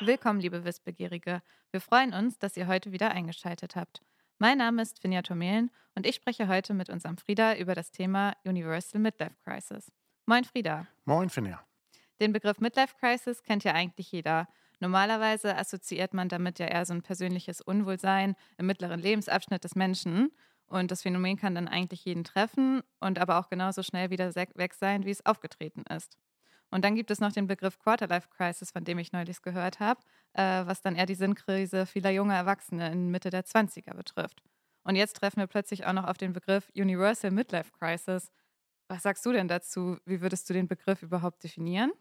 Willkommen, liebe Wissbegierige. Wir freuen uns, dass ihr heute wieder eingeschaltet habt. Mein Name ist Finja Tomelen und ich spreche heute mit unserem Frieda über das Thema Universal Midlife Crisis. Moin, Frieda. Moin, Finja. Den Begriff Midlife Crisis kennt ja eigentlich jeder. Normalerweise assoziiert man damit ja eher so ein persönliches Unwohlsein im mittleren Lebensabschnitt des Menschen. Und das Phänomen kann dann eigentlich jeden treffen und aber auch genauso schnell wieder weg sein, wie es aufgetreten ist. Und dann gibt es noch den Begriff Quarterlife Crisis, von dem ich neulich gehört habe, äh, was dann eher die Sinnkrise vieler junger Erwachsene in Mitte der 20er betrifft. Und jetzt treffen wir plötzlich auch noch auf den Begriff Universal Midlife Crisis. Was sagst du denn dazu? Wie würdest du den Begriff überhaupt definieren?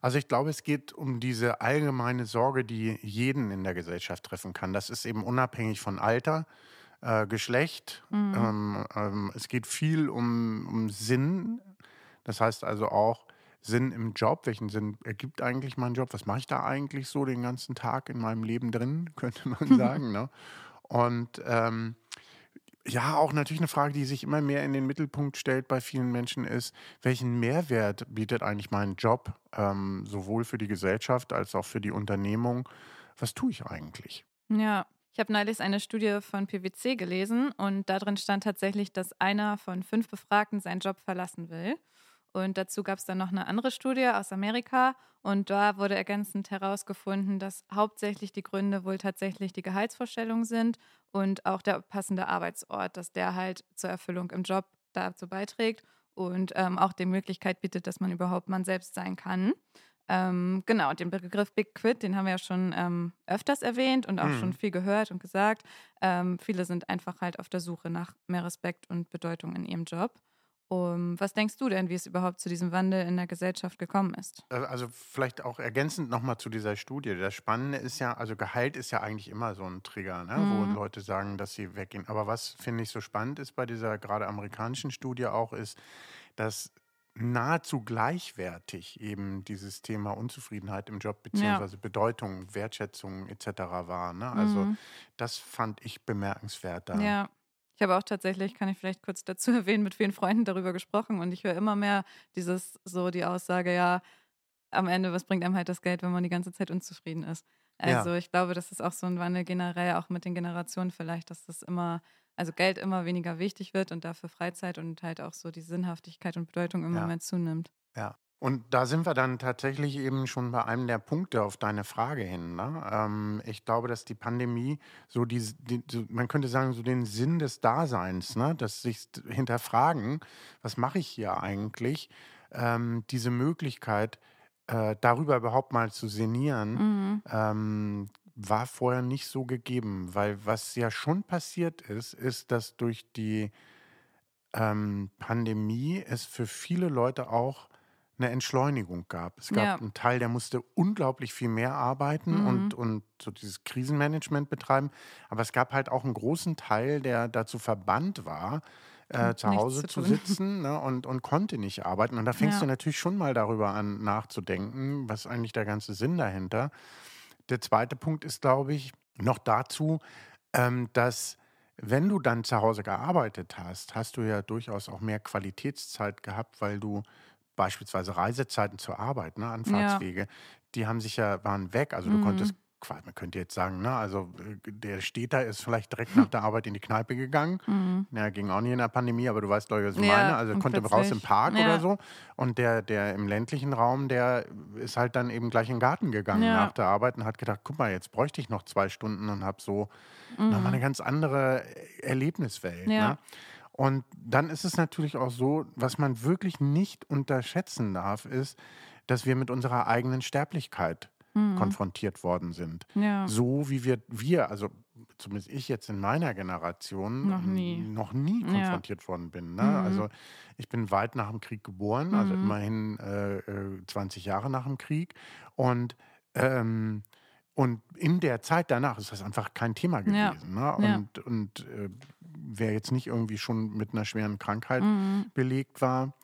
Also ich glaube, es geht um diese allgemeine Sorge, die jeden in der Gesellschaft treffen kann. Das ist eben unabhängig von Alter, äh, Geschlecht. Mhm. Ähm, ähm, es geht viel um, um Sinn. Das heißt also auch, Sinn im Job? Welchen Sinn ergibt eigentlich mein Job? Was mache ich da eigentlich so den ganzen Tag in meinem Leben drin, könnte man sagen. ne? Und ähm, ja, auch natürlich eine Frage, die sich immer mehr in den Mittelpunkt stellt bei vielen Menschen ist, welchen Mehrwert bietet eigentlich mein Job, ähm, sowohl für die Gesellschaft als auch für die Unternehmung? Was tue ich eigentlich? Ja, ich habe neulich eine Studie von PwC gelesen und darin stand tatsächlich, dass einer von fünf Befragten seinen Job verlassen will. Und dazu gab es dann noch eine andere Studie aus Amerika und da wurde ergänzend herausgefunden, dass hauptsächlich die Gründe wohl tatsächlich die Gehaltsvorstellungen sind und auch der passende Arbeitsort, dass der halt zur Erfüllung im Job dazu beiträgt und ähm, auch die Möglichkeit bietet, dass man überhaupt man selbst sein kann. Ähm, genau, den Begriff Big Quit, den haben wir ja schon ähm, öfters erwähnt und auch mhm. schon viel gehört und gesagt. Ähm, viele sind einfach halt auf der Suche nach mehr Respekt und Bedeutung in ihrem Job. Um, was denkst du denn, wie es überhaupt zu diesem Wandel in der Gesellschaft gekommen ist? Äh, also vielleicht auch ergänzend nochmal zu dieser Studie. Das Spannende ist ja, also Gehalt ist ja eigentlich immer so ein Trigger, ne? mhm. wo Leute sagen, dass sie weggehen. Aber was finde ich so spannend ist bei dieser gerade amerikanischen Studie auch, ist, dass nahezu gleichwertig eben dieses Thema Unzufriedenheit im Job beziehungsweise ja. Bedeutung, Wertschätzung etc. war. Ne? Also mhm. das fand ich bemerkenswert da. Ja. Ich habe auch tatsächlich, kann ich vielleicht kurz dazu erwähnen, mit vielen Freunden darüber gesprochen und ich höre immer mehr dieses, so die Aussage, ja, am Ende, was bringt einem halt das Geld, wenn man die ganze Zeit unzufrieden ist? Also ja. ich glaube, das ist auch so ein Wandel generell, auch mit den Generationen vielleicht, dass das immer, also Geld immer weniger wichtig wird und dafür Freizeit und halt auch so die Sinnhaftigkeit und Bedeutung immer ja. mehr zunimmt. Ja. Und da sind wir dann tatsächlich eben schon bei einem der Punkte auf deine Frage hin. Ne? Ähm, ich glaube, dass die Pandemie so die, die man könnte sagen, so den Sinn des Daseins, ne? dass sich hinterfragen, was mache ich hier eigentlich, ähm, diese Möglichkeit, äh, darüber überhaupt mal zu sinnieren, mhm. ähm, war vorher nicht so gegeben. Weil was ja schon passiert ist, ist, dass durch die ähm, Pandemie es für viele Leute auch eine Entschleunigung gab. Es gab ja. einen Teil, der musste unglaublich viel mehr arbeiten mhm. und, und so dieses Krisenmanagement betreiben. Aber es gab halt auch einen großen Teil, der dazu verbannt war, äh, zu Hause zu, zu sitzen ne, und, und konnte nicht arbeiten. Und da fängst ja. du natürlich schon mal darüber an, nachzudenken, was eigentlich der ganze Sinn dahinter. Der zweite Punkt ist, glaube ich, noch dazu, ähm, dass wenn du dann zu Hause gearbeitet hast, hast du ja durchaus auch mehr Qualitätszeit gehabt, weil du beispielsweise Reisezeiten zur Arbeit, ne, Anfahrtswege, ja. die haben sich ja, waren weg. Also du mhm. konntest, man könnte jetzt sagen, ne, also äh, der Städter ist vielleicht direkt nach der Arbeit in die Kneipe gegangen. Mhm. Ja, ging auch nicht in der Pandemie, aber du weißt, ich, was ich ja, meine. Also konnte raus im Park ja. oder so. Und der, der im ländlichen Raum, der ist halt dann eben gleich in den Garten gegangen ja. nach der Arbeit und hat gedacht, guck mal, jetzt bräuchte ich noch zwei Stunden und habe so mhm. nochmal eine ganz andere Erlebniswelt. Ne? Und dann ist es natürlich auch so, was man wirklich nicht unterschätzen darf, ist, dass wir mit unserer eigenen Sterblichkeit mhm. konfrontiert worden sind. Ja. So wie wir, wir, also zumindest ich jetzt in meiner Generation noch nie, noch nie konfrontiert ja. worden bin. Ne? Mhm. Also ich bin weit nach dem Krieg geboren, also mhm. immerhin äh, 20 äh, Jahre nach dem Krieg. Und ähm, und in der Zeit danach ist das einfach kein Thema gewesen. Ja. Ne? Und, ja. und äh, wer jetzt nicht irgendwie schon mit einer schweren Krankheit mhm. belegt war,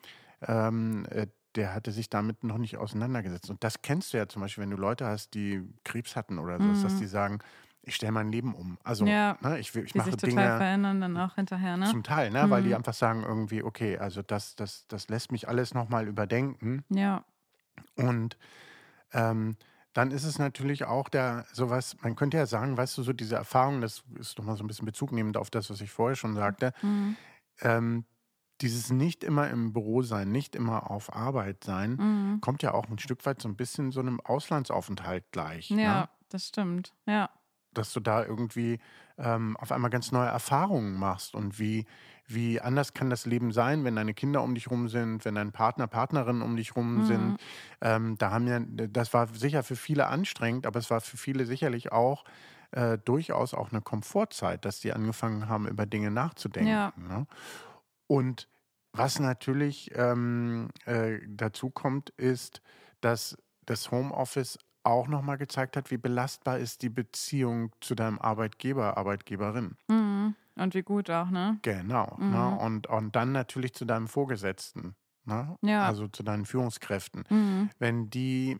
ähm, äh, der hatte sich damit noch nicht auseinandergesetzt. Und das kennst du ja zum Beispiel, wenn du Leute hast, die Krebs hatten oder so, mhm. dass die sagen, ich stelle mein Leben um. Also Ja, ne, ich, will- ich die mache sich total Dinge verändern dann auch hinterher, ne? zum Teil, ne, weil die Mhm. einfach sagen irgendwie, okay, also das, das, das lässt mich alles nochmal überdenken. Ja, Und ähm, dann ist es natürlich auch der, sowas, man könnte ja sagen, weißt du, so diese Erfahrung, das ist doch mal so ein bisschen Bezug nehmend auf das, was ich vorher schon sagte, mhm. ähm, dieses nicht immer im Büro sein, nicht immer auf Arbeit sein, Mhm. kommt ja auch ein Stück weit so ein bisschen so einem Auslandsaufenthalt gleich. ja, Ne? das stimmt. Ja, Dass du da irgendwie ähm, auf einmal ganz neue Erfahrungen machst und wie, wie anders kann das Leben sein, wenn deine Kinder um dich rum sind, wenn dein Partner, Partnerin um dich rum Mhm. sind. Ähm, da haben ja, das war sicher für viele anstrengend, aber es war für viele sicherlich auch äh, durchaus auch eine Komfortzeit, dass die angefangen haben, über Dinge nachzudenken. Ja. Ne? Und was natürlich ähm, äh, dazu kommt, ist, dass das Homeoffice auch nochmal gezeigt hat, wie belastbar ist die Beziehung zu deinem Arbeitgeber, Arbeitgeberin. mhm. und wie gut auch, ne? Genau. Ne? Mhm. Und, und dann natürlich zu deinem Vorgesetzten. Ne? Ja. Also zu deinen Führungskräften. Mhm. Wenn die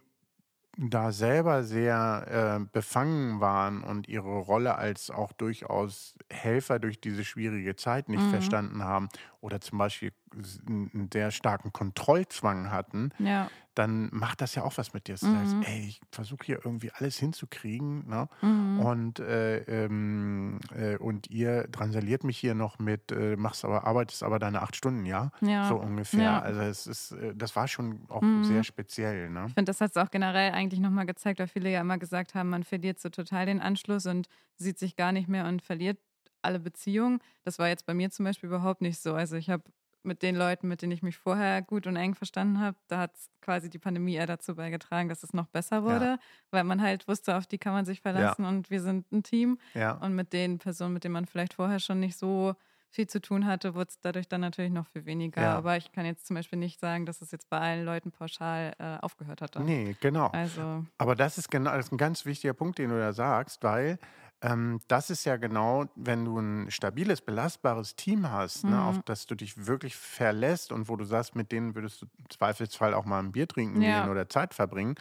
da selber sehr äh, befangen waren und ihre Rolle als auch durchaus Helfer durch diese schwierige Zeit nicht Mhm. verstanden haben oder zum Beispiel einen sehr starken Kontrollzwang hatten, Ja, dann macht das ja auch was mit dir. Du Mhm. sagst, ey, ich versuche hier irgendwie alles hinzukriegen ne? mhm. und, äh, ähm, äh, und ihr drangsaliert mich hier noch mit, äh, machst aber, arbeitest aber deine acht Stunden, ja? ja. So ungefähr. Ja. Also es ist, äh, das war schon auch Mhm. sehr speziell. Ne? Ich finde, das hat es auch generell eigentlich nochmal gezeigt, weil viele ja immer gesagt haben, man verliert so total den Anschluss und sieht sich gar nicht mehr und verliert alle Beziehungen. Das war jetzt bei mir zum Beispiel überhaupt nicht so. Also ich habe mit den Leuten, mit denen ich mich vorher gut und eng verstanden habe, da hat quasi die Pandemie eher dazu beigetragen, dass es noch besser wurde, weil man halt wusste, auf die kann man sich verlassen und wir sind ein Team. Ja. Und mit den Personen, mit denen man vielleicht vorher schon nicht so viel zu tun hatte, wurde es dadurch dann natürlich noch viel weniger. Ja. Aber ich kann jetzt zum Beispiel nicht sagen, dass es jetzt bei allen Leuten pauschal äh, aufgehört hat. dann. Nee, genau. Also, Aber das ist genau das ist ein ganz wichtiger Punkt, den du da sagst, weil ähm, das ist ja genau, wenn du ein stabiles, belastbares Team hast, ne, Mhm. auf das du dich wirklich verlässt und wo du sagst, mit denen würdest du im Zweifelsfall auch mal ein Bier trinken Ja. gehen oder Zeit verbringen,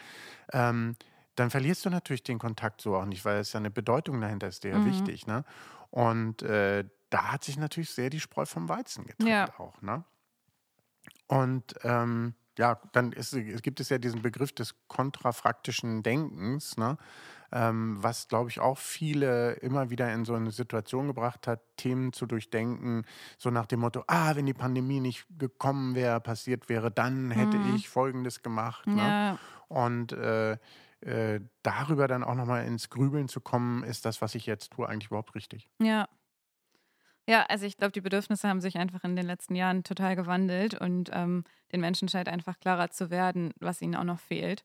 ähm, dann verlierst du natürlich den Kontakt so auch nicht, weil es ja eine Bedeutung dahinter ist, ja Mhm. wichtig. Ne? Und äh, da hat sich natürlich sehr die Spreu vom Weizen getrennt Ja. auch. Ne? Und ähm, ja, dann ist, gibt es ja diesen Begriff des kontrafraktischen Denkens, ne? Ähm, was, glaube ich, auch viele immer wieder in so eine Situation gebracht hat, Themen zu durchdenken, so nach dem Motto, ah, wenn die Pandemie nicht gekommen wäre, passiert wäre, dann hätte Mhm. ich Folgendes gemacht. Ne? ja, Und äh, äh, darüber dann auch nochmal ins Grübeln zu kommen, ist das, was ich jetzt tue, eigentlich überhaupt richtig? ja. Ja, also ich glaube, die Bedürfnisse haben sich einfach in den letzten Jahren total gewandelt und ähm, den Menschen scheint einfach klarer zu werden, was ihnen auch noch fehlt.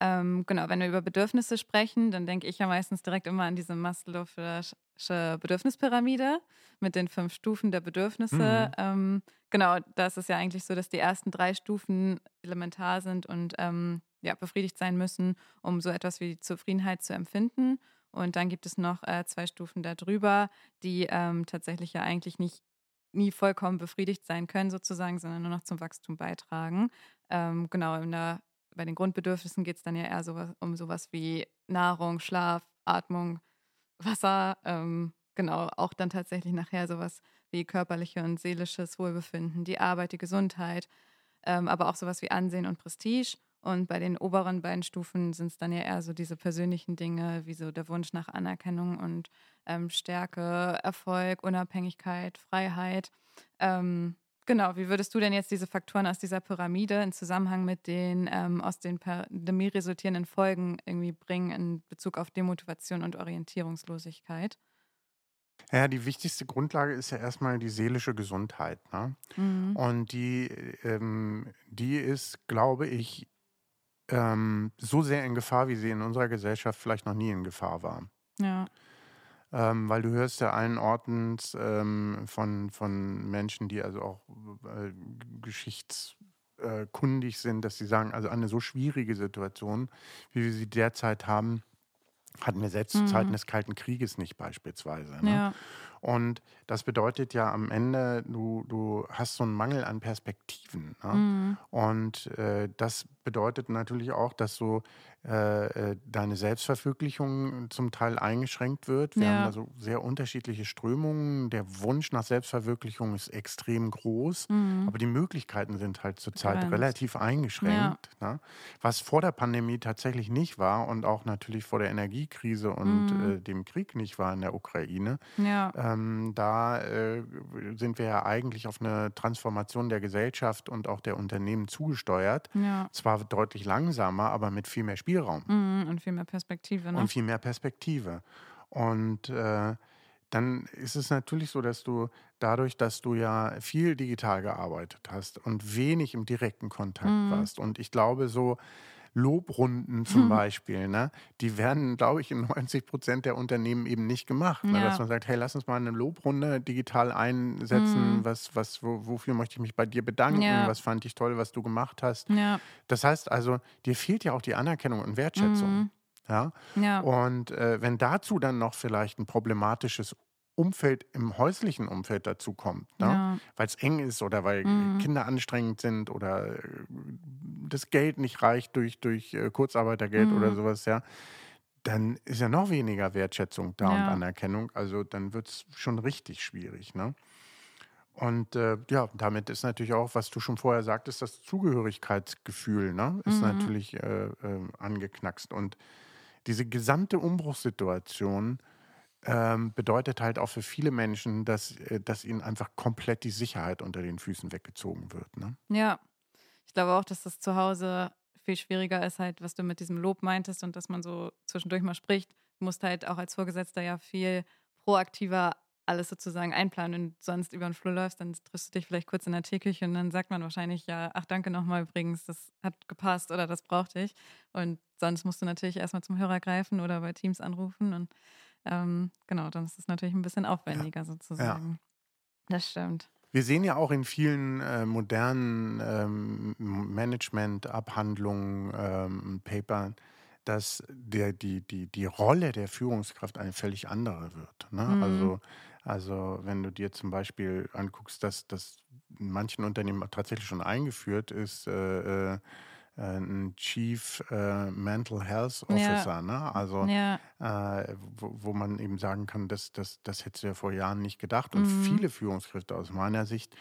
Ähm, genau, wenn wir über Bedürfnisse sprechen, dann denke ich ja meistens direkt immer an diese Maslow'sche Bedürfnispyramide mit den fünf Stufen der Bedürfnisse. Mhm. Ähm, genau, da ist es ja eigentlich so, dass die ersten drei Stufen elementar sind und ähm, ja, befriedigt sein müssen, um so etwas wie Zufriedenheit zu empfinden. Und dann gibt es noch äh, zwei Stufen darüber, die ähm, tatsächlich ja eigentlich nicht nie vollkommen befriedigt sein können, sozusagen, sondern nur noch zum Wachstum beitragen. Ähm, genau, in der, bei den Grundbedürfnissen geht es dann ja eher sowas, um sowas wie Nahrung, Schlaf, Atmung, Wasser. Ähm, genau, auch dann tatsächlich nachher sowas wie körperliche und seelisches Wohlbefinden, die Arbeit, die Gesundheit, ähm, aber auch sowas wie Ansehen und Prestige. Und bei den oberen beiden Stufen sind es dann ja eher so diese persönlichen Dinge, wie so der Wunsch nach Anerkennung und ähm, Stärke, Erfolg, Unabhängigkeit, Freiheit. Ähm, genau, wie würdest du denn jetzt diese Faktoren aus dieser Pyramide in Zusammenhang mit den ähm, aus den Pandemie resultierenden Folgen irgendwie bringen in Bezug auf Demotivation und Orientierungslosigkeit? Ja, die wichtigste Grundlage ist ja erstmal die seelische Gesundheit. Ne? Mhm. Und die, ähm, die ist, glaube ich, ähm, so sehr in Gefahr, wie sie in unserer Gesellschaft vielleicht noch nie in Gefahr war. Ja. Ähm, weil du hörst ja allen Orten ähm, von, von Menschen, die also auch äh, geschichtskundig sind, dass sie sagen, also eine so schwierige Situation, wie wir sie derzeit haben, hatten wir selbst zu Zeiten Mhm. des Kalten Krieges nicht beispielsweise. Ne? Ja. Und das bedeutet ja am Ende, du, du hast so einen Mangel an Perspektiven. Ne? Mhm. Und äh, das bedeutet natürlich auch, dass so äh, äh, deine Selbstverwirklichung zum Teil eingeschränkt wird. Wir haben Ja. da so sehr unterschiedliche Strömungen. Der Wunsch nach Selbstverwirklichung ist extrem groß, Mhm. aber die Möglichkeiten sind halt zurzeit Begrenzt. relativ Ja. eingeschränkt. Ne? Was vor der Pandemie tatsächlich nicht war und auch natürlich vor der Energiekrise und Mhm. äh, dem Krieg nicht war in der Ukraine. Ja. Ähm, da äh, sind wir ja eigentlich auf eine Transformation der Gesellschaft und auch der Unternehmen zugesteuert. Ja. Zwar deutlich langsamer, aber mit viel mehr Spielraum Mhm. Und viel mehr Perspektive, ne? und viel mehr Perspektive. Und äh, dann ist es natürlich so, dass du dadurch, dass du ja viel digital gearbeitet hast und wenig im direkten Kontakt Mhm. warst. Und ich glaube, so Lobrunden zum Beispiel, ne, die werden, glaube ich, in 90 Prozent der Unternehmen eben nicht gemacht. Ne, dass Ja. man sagt, hey, lass uns mal eine Lobrunde digital einsetzen. Mhm. Was, was, wo, wofür möchte ich mich bei dir bedanken? Ja. Was fand ich toll, was du gemacht hast? Ja. Das heißt also, dir fehlt ja auch die Anerkennung und Wertschätzung. Mhm. Ja? Ja. Und äh, wenn dazu dann noch vielleicht ein problematisches Umfeld im häuslichen Umfeld dazu kommt, ne? Ja. weil es eng ist oder weil Mhm. Kinder anstrengend sind oder äh, das Geld nicht reicht durch, durch äh, Kurzarbeitergeld oder Mhm. sowas, ja, dann ist ja noch weniger Wertschätzung da und Ja. Anerkennung. Also dann wird es schon richtig schwierig. Ne? Und äh, ja, damit ist natürlich auch, was du schon vorher sagtest, das Zugehörigkeitsgefühl ne, ist Mhm. natürlich äh, äh, angeknackst. Und diese gesamte Umbruchssituation ähm, bedeutet halt auch für viele Menschen, dass, äh, dass ihnen einfach komplett die Sicherheit unter den Füßen weggezogen wird. Ne? Ja. Ich glaube auch, dass das zu Hause viel schwieriger ist, halt, was du mit diesem Lob meintest und dass man so zwischendurch mal spricht. Du musst halt auch als Vorgesetzter ja viel proaktiver alles sozusagen einplanen und sonst über den Flur läufst, dann triffst du dich vielleicht kurz in der Teeküche und dann sagt man wahrscheinlich, ja, ach danke nochmal übrigens, das hat gepasst oder das brauchte ich. Und sonst musst du natürlich erstmal zum Hörer greifen oder bei Teams anrufen und ähm, genau, dann ist es natürlich ein bisschen aufwendiger sozusagen. Das stimmt. Wir sehen ja auch in vielen äh, modernen ähm, Management-Abhandlungen, ähm, Papern, dass der, die, die, die Rolle der Führungskraft eine völlig andere wird. Ne? Mhm. Also, also wenn du dir zum Beispiel anguckst, dass das in manchen Unternehmen tatsächlich schon eingeführt ist, äh, äh, ein Chief äh, Mental Health Ja. Officer, ne? Also Ja, äh, wo, wo man eben sagen kann, das, das, das hättest du ja vor Jahren nicht gedacht. Und Mhm. viele Führungskräfte aus meiner Sicht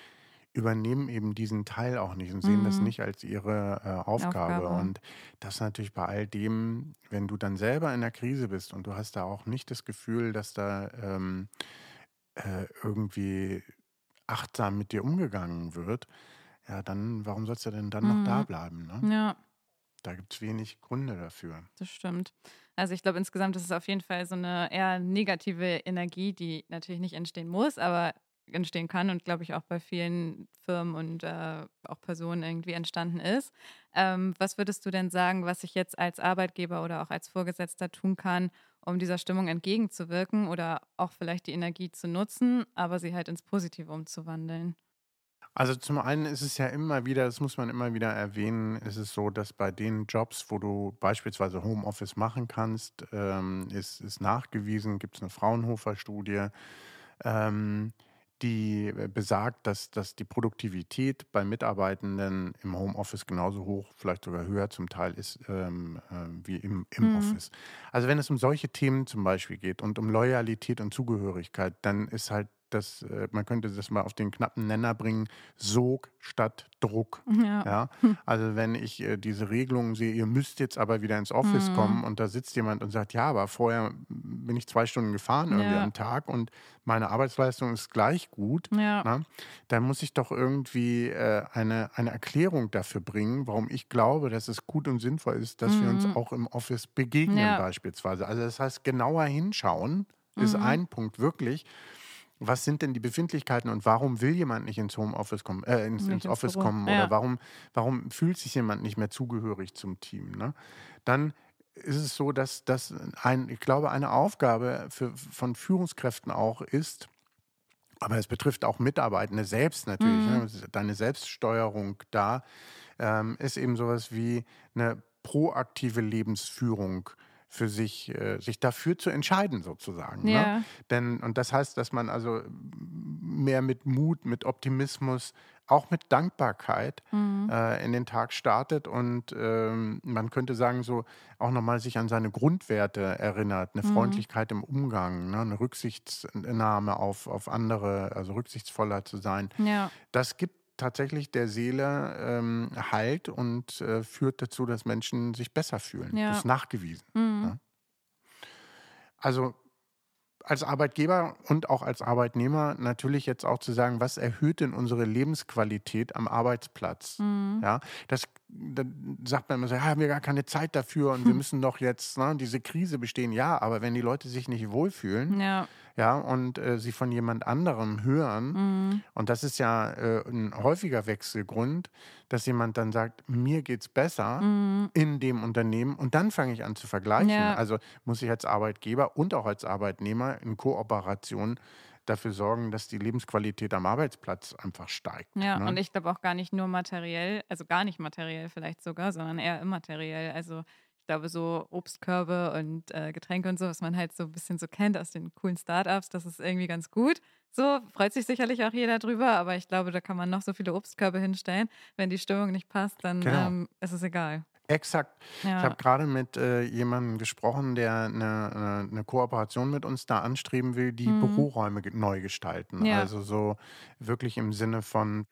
übernehmen eben diesen Teil auch nicht und sehen das Mhm. nicht als ihre äh, Aufgabe. Aufgabe. Und das natürlich bei all dem, wenn du dann selber in der Krise bist und du hast da auch nicht das Gefühl, dass da ähm, äh, irgendwie achtsam mit dir umgegangen wird, ja, dann, warum sollst du denn dann noch da Mhm. bleiben? Ne? ja. Da gibt es wenig Gründe dafür. Das stimmt. Also ich glaube, insgesamt ist es auf jeden Fall so eine eher negative Energie, die natürlich nicht entstehen muss, aber entstehen kann und glaube ich auch bei vielen Firmen und äh, auch Personen irgendwie entstanden ist. Ähm, was würdest du denn sagen, was ich jetzt als Arbeitgeber oder auch als Vorgesetzter tun kann, um dieser Stimmung entgegenzuwirken oder auch vielleicht die Energie zu nutzen, aber sie halt ins Positive umzuwandeln? Also zum einen ist es ja immer wieder, das muss man immer wieder erwähnen, ist es so, dass bei den Jobs, wo du beispielsweise Homeoffice machen kannst, ähm, ist, ist nachgewiesen, gibt es eine Fraunhofer-Studie, ähm, die besagt, dass, dass die Produktivität bei Mitarbeitenden im Homeoffice genauso hoch, vielleicht sogar höher zum Teil ist ähm, äh, wie im, im Mhm. Office. Also wenn es um solche Themen zum Beispiel geht und um Loyalität und Zugehörigkeit, dann ist halt das, äh, man könnte das mal auf den knappen Nenner bringen, Sog statt Druck. Ja. Ja, also wenn ich äh, diese Regelungen sehe, ihr müsst jetzt aber wieder ins Office Mhm. kommen und da sitzt jemand und sagt, ja, aber vorher bin ich zwei Stunden gefahren irgendwie Ja. am Tag und meine Arbeitsleistung ist gleich gut, Ja. na, dann muss ich doch irgendwie äh, eine, eine Erklärung dafür bringen, warum ich glaube, dass es gut und sinnvoll ist, dass wir uns Mhm. auch im Office begegnen beispielsweise. Also das heißt, genauer hinschauen ist Mhm. ein Punkt wirklich. Was sind denn die Befindlichkeiten und warum will jemand nicht ins Homeoffice kommen, äh, ins, ins Office kommen Ja. oder warum, warum fühlt sich jemand nicht mehr zugehörig zum Team? Ne? Dann ist es so, dass das ein, ich glaube, eine Aufgabe für, von Führungskräften auch ist, aber es betrifft auch Mitarbeitende selbst natürlich, Mhm. ne? deine Selbststeuerung da, ähm, ist eben sowas wie eine proaktive Lebensführung für sich, äh, sich dafür zu entscheiden sozusagen. Ne? Ja. Denn, und das heißt, dass man also mehr mit Mut, mit Optimismus auch mit Dankbarkeit Mhm. äh, in den Tag startet und ähm, man könnte sagen, so auch nochmal sich an seine Grundwerte erinnert, eine Mhm. Freundlichkeit im Umgang, ne, eine Rücksichtnahme auf, auf andere, also rücksichtsvoller zu sein. Ja. Das gibt tatsächlich der Seele ähm, Halt und äh, führt dazu, dass Menschen sich besser fühlen. Ja. Das ist nachgewiesen. Mhm. Ja. Also als Arbeitgeber und auch als Arbeitnehmer natürlich jetzt auch zu sagen, was erhöht denn unsere Lebensqualität am Arbeitsplatz? Mhm. Ja, das da sagt man immer so, ja, haben wir gar keine Zeit dafür und wir müssen doch jetzt ne, diese Krise bestehen. Ja, aber wenn die Leute sich nicht wohlfühlen, Ja. Ja, und äh, sie von jemand anderem hören, Mhm. und das ist ja äh, ein häufiger Wechselgrund, dass jemand dann sagt, mir geht's besser Mhm. in dem Unternehmen und dann fange ich an zu vergleichen. Ja. Also muss ich als Arbeitgeber und auch als Arbeitnehmer in Kooperation dafür sorgen, dass die Lebensqualität am Arbeitsplatz einfach steigt. Ja, ne? und ich glaube auch gar nicht nur materiell, also gar nicht materiell vielleicht sogar, sondern eher immateriell. Also ich glaube, so Obstkörbe und äh, Getränke und so, was man halt so ein bisschen so kennt aus den coolen Startups, das ist irgendwie ganz gut. So freut sich sicherlich auch jeder drüber, aber ich glaube, da kann man noch so viele Obstkörbe hinstellen. Wenn die Stimmung nicht passt, dann Genau. ähm, ist es egal. Exakt. Ich Ja. habe gerade mit äh, jemandem gesprochen, der eine, eine, eine Kooperation mit uns da anstreben will, die Mhm. Büroräume neu gestalten. Ja. Also so wirklich im Sinne von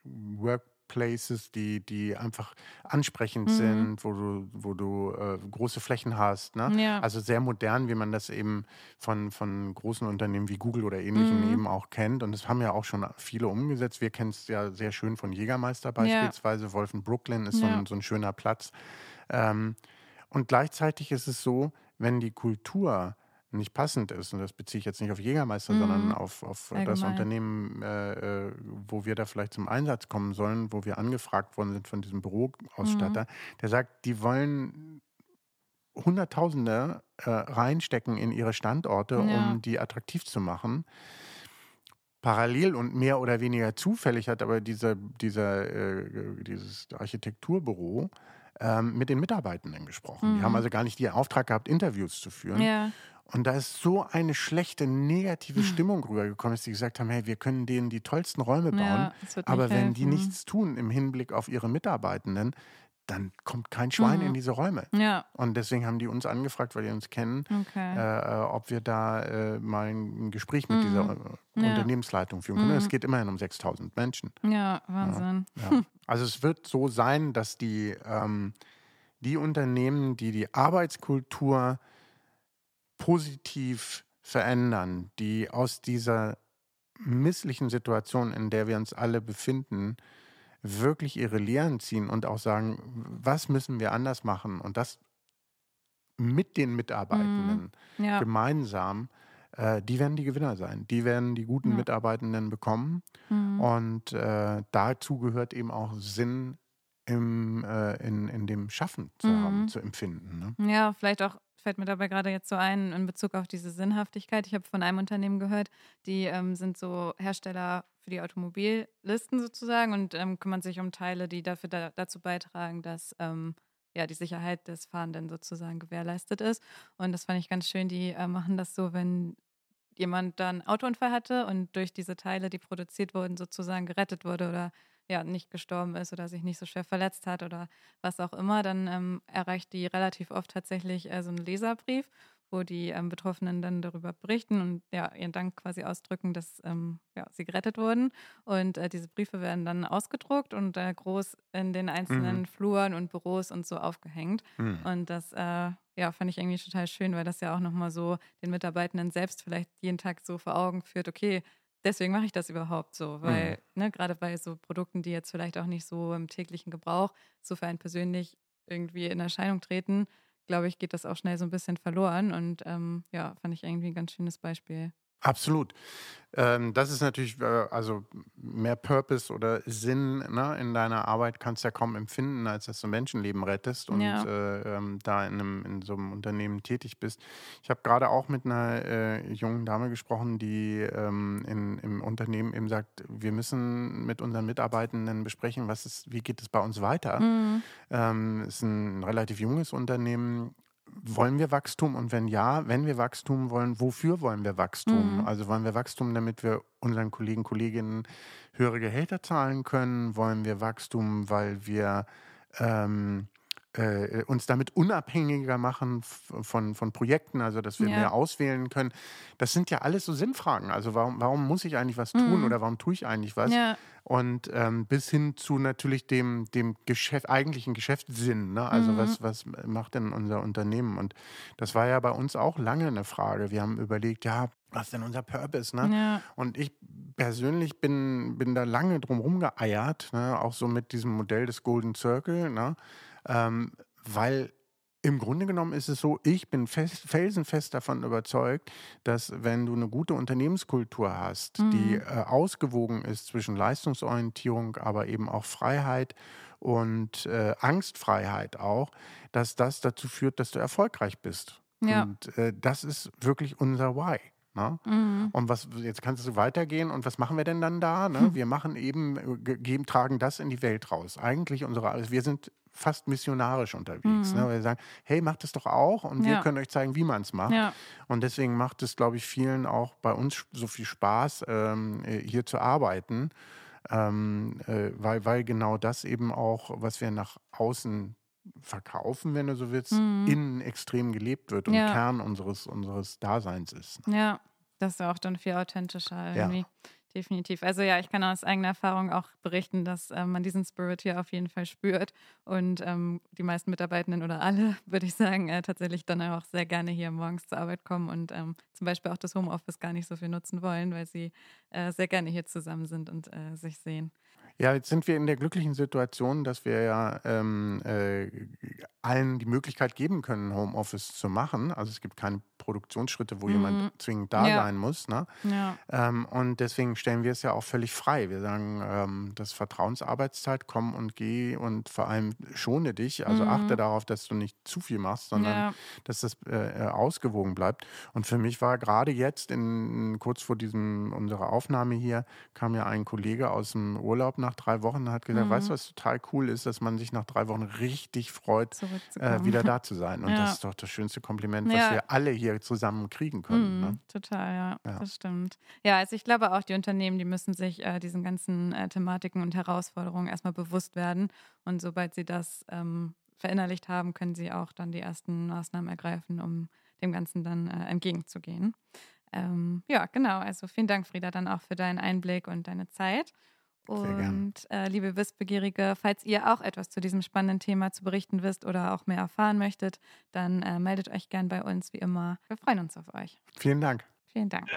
Workplaces, die, die einfach ansprechend Mhm. sind, wo du, wo du äh, große Flächen hast. Ne? Ja. Also sehr modern, wie man das eben von, von großen Unternehmen wie Google oder ähnlichen Mhm. eben auch kennt. Und das haben ja auch schon viele umgesetzt. Wir kennen es ja sehr schön von Jägermeister beispielsweise. Wolfen Brooklyn ist so, Ja. ein, so ein schöner Platz. Ähm, und gleichzeitig ist es so, wenn die Kultur nicht passend ist, und das beziehe ich jetzt nicht auf Jägermeister, Mhm. sondern auf, auf das. Unternehmen, äh, äh, wo wir da vielleicht zum Einsatz kommen sollen, wo wir angefragt worden sind von diesem Büroausstatter, der sagt, die wollen Hunderttausende äh, reinstecken in ihre Standorte, Ja. um die attraktiv zu machen. Parallel und mehr oder weniger zufällig hat aber dieser, dieser, äh, dieses Architekturbüro ähm, mit den Mitarbeitenden gesprochen. Die Mhm. haben also gar nicht den Auftrag gehabt, Interviews zu führen. Ja. Und da ist so eine schlechte, negative Stimmung rübergekommen, dass die gesagt haben, hey, wir können denen die tollsten Räume bauen, Ja, aber wenn die helfen. nichts tun im Hinblick auf ihre Mitarbeitenden, dann kommt kein Schwein Mhm. in diese Räume. Ja, Und deswegen haben die uns angefragt, weil die uns kennen, okay. äh, äh, ob wir da äh, mal ein Gespräch mit dieser äh, Ja. Unternehmensleitung führen können. Mhm. Es geht immerhin um 6000 Menschen. ja, Wahnsinn. Ja. Also es wird so sein, dass die, ähm, die Unternehmen, die die Arbeitskultur positiv verändern, die aus dieser misslichen Situation, in der wir uns alle befinden, wirklich ihre Lehren ziehen und auch sagen, was müssen wir anders machen und das mit den Mitarbeitenden Ja, gemeinsam, äh, die werden die Gewinner sein. Die werden die guten Ja. Mitarbeitenden bekommen. mhm. Und äh, dazu gehört eben auch Sinn im, äh, in, in dem Schaffen zu haben, Mhm. zu empfinden. Ne? Ja, vielleicht auch fällt mir dabei gerade jetzt so ein in Bezug auf diese Sinnhaftigkeit. Ich habe von einem Unternehmen gehört, die ähm, sind so Hersteller für die Automobillisten sozusagen und ähm, kümmern sich um Teile, die dafür da, dazu beitragen, dass ähm, ja die Sicherheit des Fahrenden sozusagen gewährleistet ist. Und das fand ich ganz schön. Die äh, machen das so, wenn jemand dann einen Autounfall hatte und durch diese Teile, die produziert wurden, sozusagen gerettet wurde oder ja nicht gestorben ist oder sich nicht so schwer verletzt hat oder was auch immer, dann ähm, erreicht die relativ oft tatsächlich äh, so einen Leserbrief, wo die ähm, Betroffenen dann darüber berichten und ja, ihren Dank quasi ausdrücken, dass ähm, ja, sie gerettet wurden. Und äh, diese Briefe werden dann ausgedruckt und äh, groß in den einzelnen Fluren und Büros und so aufgehängt. Hm. Und das äh, ja, fand ich irgendwie total schön, weil das ja auch nochmal so den Mitarbeitenden selbst vielleicht jeden Tag so vor Augen führt, okay, deswegen mache ich das überhaupt so, weil ne, gerade bei so Produkten, die jetzt vielleicht auch nicht so im täglichen Gebrauch so für einen persönlich irgendwie in Erscheinung treten, glaube ich, geht das auch schnell so ein bisschen verloren. Und ähm, ja, fand ich irgendwie ein ganz schönes Beispiel. Absolut. Ähm, das ist natürlich, äh, also mehr Purpose oder Sinn ne, in deiner Arbeit kannst du ja kaum empfinden, als dass du Menschenleben rettest und Ja. äh, ähm, da in, einem, in so einem Unternehmen tätig bist. Ich habe gerade auch mit einer äh, jungen Dame gesprochen, die ähm, in, im Unternehmen eben sagt, wir müssen mit unseren Mitarbeitenden besprechen, was ist, wie geht es bei uns weiter. Mhm. Ähm, ist ein relativ junges Unternehmen, wollen wir Wachstum und wenn ja, wenn wir Wachstum wollen, wofür wollen wir Wachstum? Mhm. Also wollen wir Wachstum, damit wir unseren Kollegen, Kolleginnen höhere Gehälter zahlen können? Wollen wir Wachstum, weil wir ähm, äh, uns damit unabhängiger machen von, von Projekten, also dass wir Ja. mehr auswählen können. Das sind ja alles so Sinnfragen. Also warum, warum muss ich eigentlich was tun Mhm. oder warum tue ich eigentlich was? Ja. Und ähm, bis hin zu natürlich dem, dem Geschäft, eigentlichen Geschäftssinn. Ne? Also Mhm. was, was macht denn unser Unternehmen? Und das war ja bei uns auch lange eine Frage. Wir haben überlegt, ja, was ist denn unser Purpose? Ne? Ja. Und ich persönlich bin, bin da lange drum rumgeeiert, ne? auch so mit diesem Modell des Golden Circle, ne? Ähm, weil im Grunde genommen ist es so, ich bin fest, felsenfest davon überzeugt, dass wenn du eine gute Unternehmenskultur hast, die Mhm. äh, ausgewogen ist zwischen Leistungsorientierung, aber eben auch Freiheit und äh, Angstfreiheit auch, dass das dazu führt, dass du erfolgreich bist. Ja. Und äh, das ist wirklich unser Why. Ne? Mhm. Und was jetzt kannst du weitergehen und was machen wir denn dann da? Ne? Wir machen eben, äh, ge- geben, tragen das in die Welt raus. Eigentlich unsere, also wir sind fast missionarisch unterwegs. Mhm. Ne? Wir sagen, hey, macht es doch auch und wir Ja. können euch zeigen, wie man es macht. Ja. Und deswegen macht es, glaube ich, vielen auch bei uns so viel Spaß, ähm, äh, hier zu arbeiten, ähm, äh, weil, weil genau das eben auch, was wir nach außen verkaufen, wenn du so willst, Mhm. innen extrem gelebt wird und Ja. Kern unseres, unseres Daseins ist. Ja, das ist ja auch dann viel authentischer irgendwie. Definitiv. Also ja, ich kann aus eigener Erfahrung auch berichten, dass ähm, man diesen Spirit hier auf jeden Fall spürt und ähm, die meisten Mitarbeitenden oder alle, würde ich sagen, äh, tatsächlich dann auch sehr gerne hier morgens zur Arbeit kommen und ähm, zum Beispiel auch das Homeoffice gar nicht so viel nutzen wollen, weil sie äh, sehr gerne hier zusammen sind und äh, sich sehen. Ja, jetzt sind wir in der glücklichen Situation, dass wir ja ähm, äh, allen die Möglichkeit geben können, Homeoffice zu machen. Also es gibt keine Produktionsschritte, wo Mhm. jemand zwingend da Ja. sein muss. Ne? Ja, Ähm, und deswegen stellen wir es ja auch völlig frei. Wir sagen, ähm, das Vertrauensarbeitszeit, komm und geh und vor allem schone dich. Also Mhm. achte darauf, dass du nicht zu viel machst, sondern ja, dass das äh, äh, ausgewogen bleibt. Und für mich war gerade jetzt, in, kurz vor diesem unserer Aufnahme hier, kam ja ein Kollege aus dem Urlaub nach drei Wochen und hat gesagt, Mhm. weißt du, was total cool ist, dass man sich nach drei Wochen richtig freut, äh, wieder da zu sein. Und Ja. das ist doch das schönste Kompliment, was Ja. wir alle hier zusammen kriegen können. Mhm, Ne? Total, ja, Ja. das stimmt. Ja, also ich glaube auch, die Unternehmen, die müssen sich äh, diesen ganzen äh, Thematiken und Herausforderungen erstmal bewusst werden. Und sobald sie das ähm, verinnerlicht haben, können sie auch dann die ersten Maßnahmen ergreifen, um dem Ganzen dann äh, entgegenzugehen. Ähm, ja, genau. Also vielen Dank, Frieda, dann auch für deinen Einblick und deine Zeit. Sehr gern. Und äh, liebe Wissbegierige, falls ihr auch etwas zu diesem spannenden Thema zu berichten wisst oder auch mehr erfahren möchtet, dann äh, meldet euch gern bei uns, wie immer. Wir freuen uns auf euch. Vielen Dank. Vielen Dank.